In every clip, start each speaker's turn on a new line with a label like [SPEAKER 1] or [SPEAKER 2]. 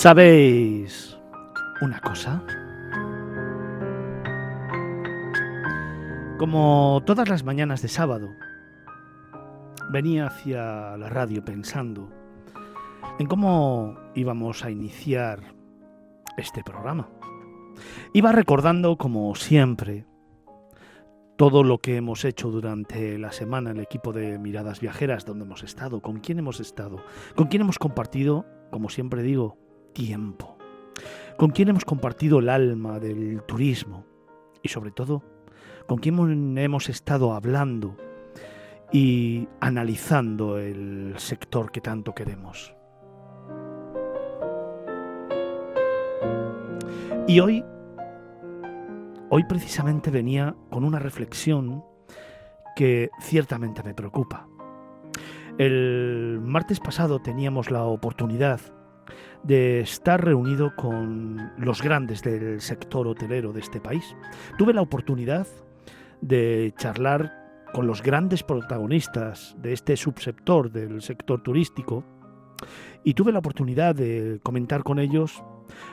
[SPEAKER 1] ¿Sabéis una cosa? Como todas las mañanas de sábado, venía hacia la radio pensando en cómo íbamos a iniciar este programa. Iba recordando, como siempre, todo lo que hemos hecho durante la semana, el equipo de Miradas Viajeras, donde hemos estado, con quién hemos estado, con quién hemos compartido, como siempre digo, tiempo, con quién hemos compartido el alma del turismo y sobre todo, con quién hemos estado hablando y analizando el sector que tanto queremos. Y hoy, hoy precisamente venía con una reflexión que ciertamente me preocupa. El martes pasado teníamos la oportunidad de estar reunido con los grandes del sector hotelero de este país. Tuve la oportunidad de charlar con los grandes protagonistas de este subsector del sector turístico y tuve la oportunidad de comentar con ellos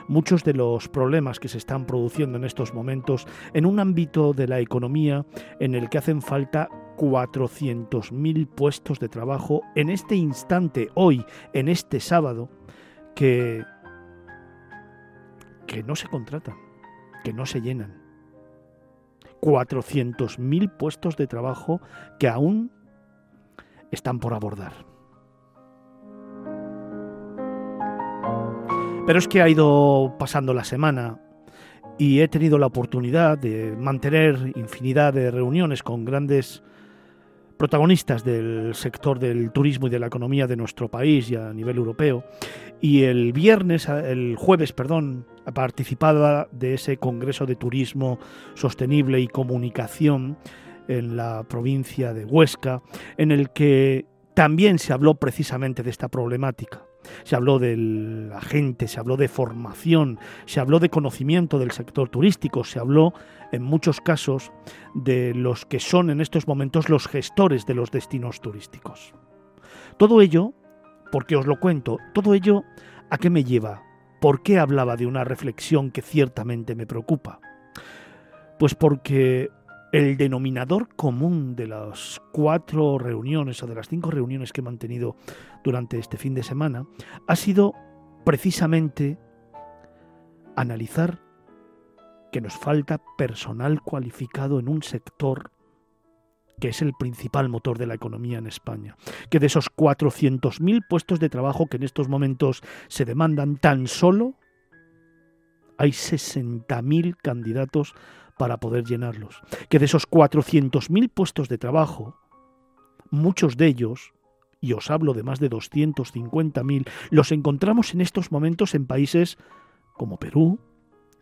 [SPEAKER 1] muchos de los problemas que se están produciendo en estos momentos en un ámbito de la economía en el que hacen falta 400.000 puestos de trabajo en este instante, hoy, en este sábado, que, que no se contratan, que no se llenan. 400.000 puestos de trabajo que aún están por abordar. Pero es que ha ido pasando la semana y he tenido la oportunidad de mantener infinidad de reuniones con grandes protagonistas del sector del turismo y de la economía de nuestro país y a nivel europeo. Y el viernes, el jueves, perdón, participaba de ese Congreso de Turismo Sostenible y Comunicación en la provincia de Huesca, en el que también se habló precisamente de esta problemática. Se habló de la gente, se habló de formación, se habló de conocimiento del sector turístico, se habló en muchos casos de los que son en estos momentos los gestores de los destinos turísticos. Todo ello, porque os lo cuento, todo ello a qué me lleva, por qué hablaba de una reflexión que ciertamente me preocupa. Pues porque el denominador común de las cuatro reuniones o de las cinco reuniones que he mantenido durante este fin de semana ha sido precisamente analizar que nos falta personal cualificado en un sector que es el principal motor de la economía en España, que de esos 400.000 puestos de trabajo que en estos momentos se demandan tan solo, hay 60.000 candidatos para poder llenarlos, que de esos 400.000 puestos de trabajo, muchos de ellos, y os hablo de más de 250.000, los encontramos en estos momentos en países como Perú,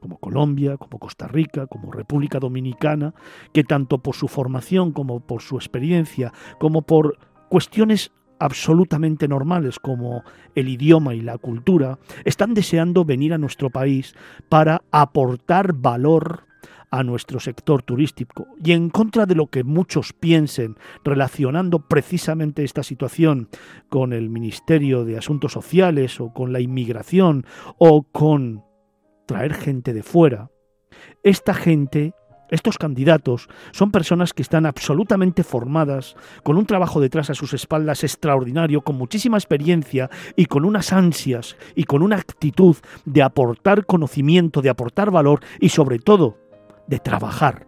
[SPEAKER 1] como Colombia, como Costa Rica, como República Dominicana, que tanto por su formación como por su experiencia, como por cuestiones absolutamente normales como el idioma y la cultura, están deseando venir a nuestro país para aportar valor a nuestro sector turístico y en contra de lo que muchos piensen relacionando precisamente esta situación con el Ministerio de Asuntos Sociales o con la inmigración o con traer gente de fuera, esta gente, estos candidatos, son personas que están absolutamente formadas, con un trabajo detrás a sus espaldas extraordinario, con muchísima experiencia y con unas ansias y con una actitud de aportar conocimiento, de aportar valor y sobre todo de trabajar.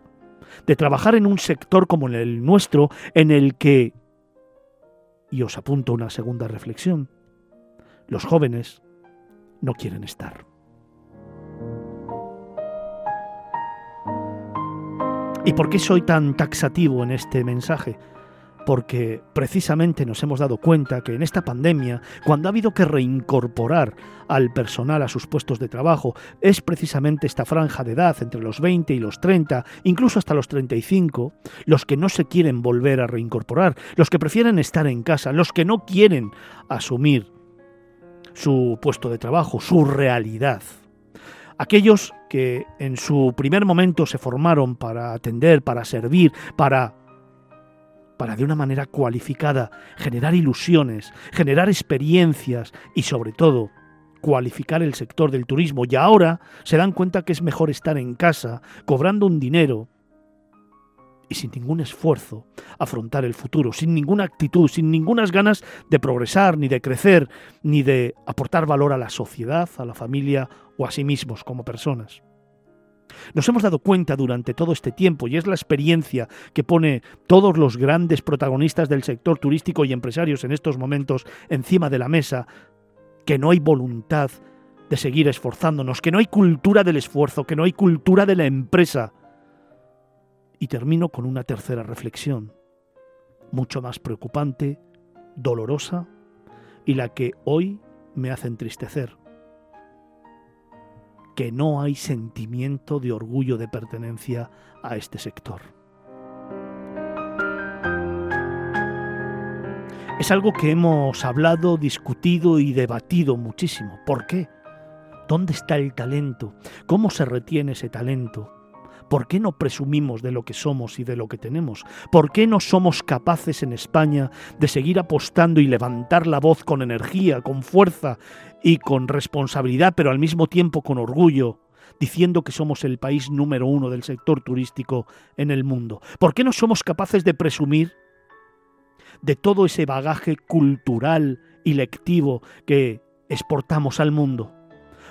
[SPEAKER 1] De trabajar en un sector como el nuestro, en el que, y os apunto una segunda reflexión, los jóvenes no quieren estar. ¿Y por qué soy tan taxativo en este mensaje? Porque precisamente nos hemos dado cuenta que en esta pandemia, cuando ha habido que reincorporar al personal a sus puestos de trabajo, es precisamente esta franja de edad entre los 20 y los 30, incluso hasta los 35, los que no se quieren volver a reincorporar, los que prefieren estar en casa, los que no quieren asumir su puesto de trabajo, su realidad. Aquellos que en su primer momento se formaron para atender, para servir, para para de una manera cualificada generar ilusiones, generar experiencias y sobre todo cualificar el sector del turismo y ahora se dan cuenta que es mejor estar en casa, cobrando un dinero y sin ningún esfuerzo afrontar el futuro, sin ninguna actitud, sin ninguna ganas de progresar, ni de crecer, ni de aportar valor a la sociedad, a la familia o a sí mismos como personas. Nos hemos dado cuenta durante todo este tiempo, y es la experiencia que pone todos los grandes protagonistas del sector turístico y empresarios en estos momentos encima de la mesa, que no hay voluntad de seguir esforzándonos, que no hay cultura del esfuerzo, que no hay cultura de la empresa. Y termino con una tercera reflexión, mucho más preocupante, dolorosa, y la que hoy me hace entristecer que no hay sentimiento de orgullo de pertenencia a este sector. Es algo que hemos hablado, discutido y debatido muchísimo. ¿Por qué? ¿Dónde está el talento? ¿Cómo se retiene ese talento? ¿Por qué no presumimos de lo que somos y de lo que tenemos? ¿Por qué no somos capaces en España de seguir apostando y levantar la voz con energía, con fuerza y con responsabilidad, pero al mismo tiempo con orgullo, diciendo que somos el país número uno del sector turístico en el mundo? ¿Por qué no somos capaces de presumir de todo ese bagaje cultural y lectivo que exportamos al mundo?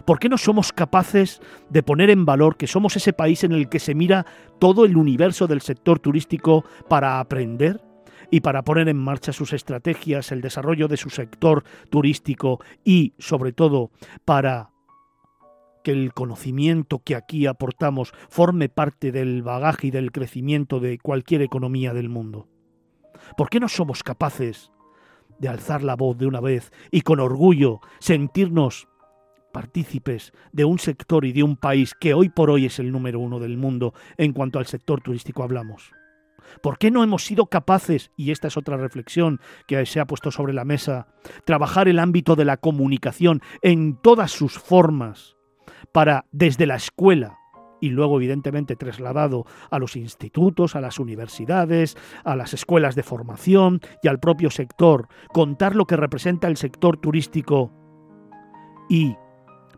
[SPEAKER 1] ¿Por qué no somos capaces de poner en valor que somos ese país en el que se mira todo el universo del sector turístico para aprender? y para poner en marcha sus estrategias, el desarrollo de su sector turístico y, sobre todo, para que el conocimiento que aquí aportamos forme parte del bagaje y del crecimiento de cualquier economía del mundo. ¿Por qué no somos capaces de alzar la voz de una vez y con orgullo sentirnos partícipes de un sector y de un país que hoy por hoy es el número uno del mundo en cuanto al sector turístico hablamos. ¿Por qué no hemos sido capaces, y esta es otra reflexión que se ha puesto sobre la mesa, trabajar el ámbito de la comunicación en todas sus formas para, desde la escuela, y luego evidentemente trasladado a los institutos, a las universidades, a las escuelas de formación y al propio sector, contar lo que representa el sector turístico y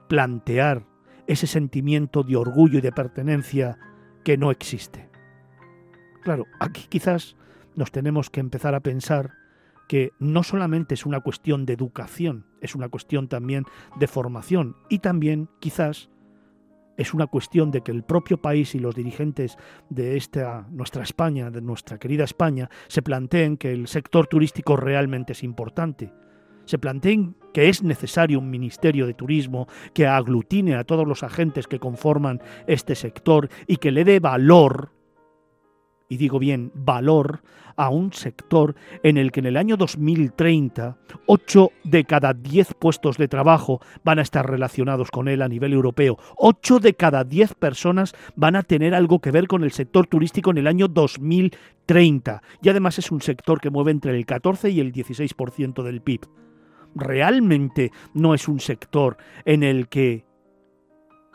[SPEAKER 1] plantear ese sentimiento de orgullo y de pertenencia que no existe. Claro, aquí quizás nos tenemos que empezar a pensar que no solamente es una cuestión de educación, es una cuestión también de formación y también quizás es una cuestión de que el propio país y los dirigentes de esta nuestra España, de nuestra querida España, se planteen que el sector turístico realmente es importante se planteen que es necesario un Ministerio de Turismo que aglutine a todos los agentes que conforman este sector y que le dé valor, y digo bien, valor a un sector en el que en el año 2030 8 de cada 10 puestos de trabajo van a estar relacionados con él a nivel europeo. 8 de cada 10 personas van a tener algo que ver con el sector turístico en el año 2030. Y además es un sector que mueve entre el 14 y el 16% del PIB realmente no es un sector en el que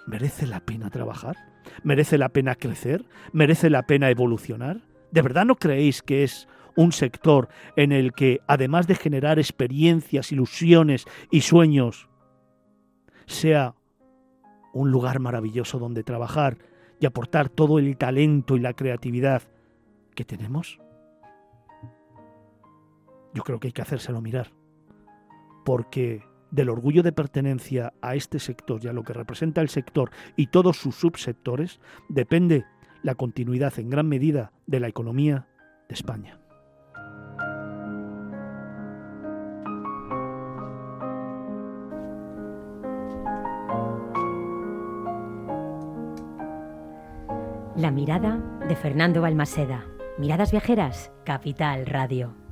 [SPEAKER 1] merece la pena trabajar, merece la pena crecer, merece la pena evolucionar. ¿De verdad no creéis que es un sector en el que, además de generar experiencias, ilusiones y sueños, sea un lugar maravilloso donde trabajar y aportar todo el talento y la creatividad que tenemos? Yo creo que hay que hacérselo mirar porque del orgullo de pertenencia a este sector y a lo que representa el sector y todos sus subsectores depende la continuidad en gran medida de la economía de España.
[SPEAKER 2] La mirada de Fernando Balmaseda. Miradas viajeras, Capital Radio.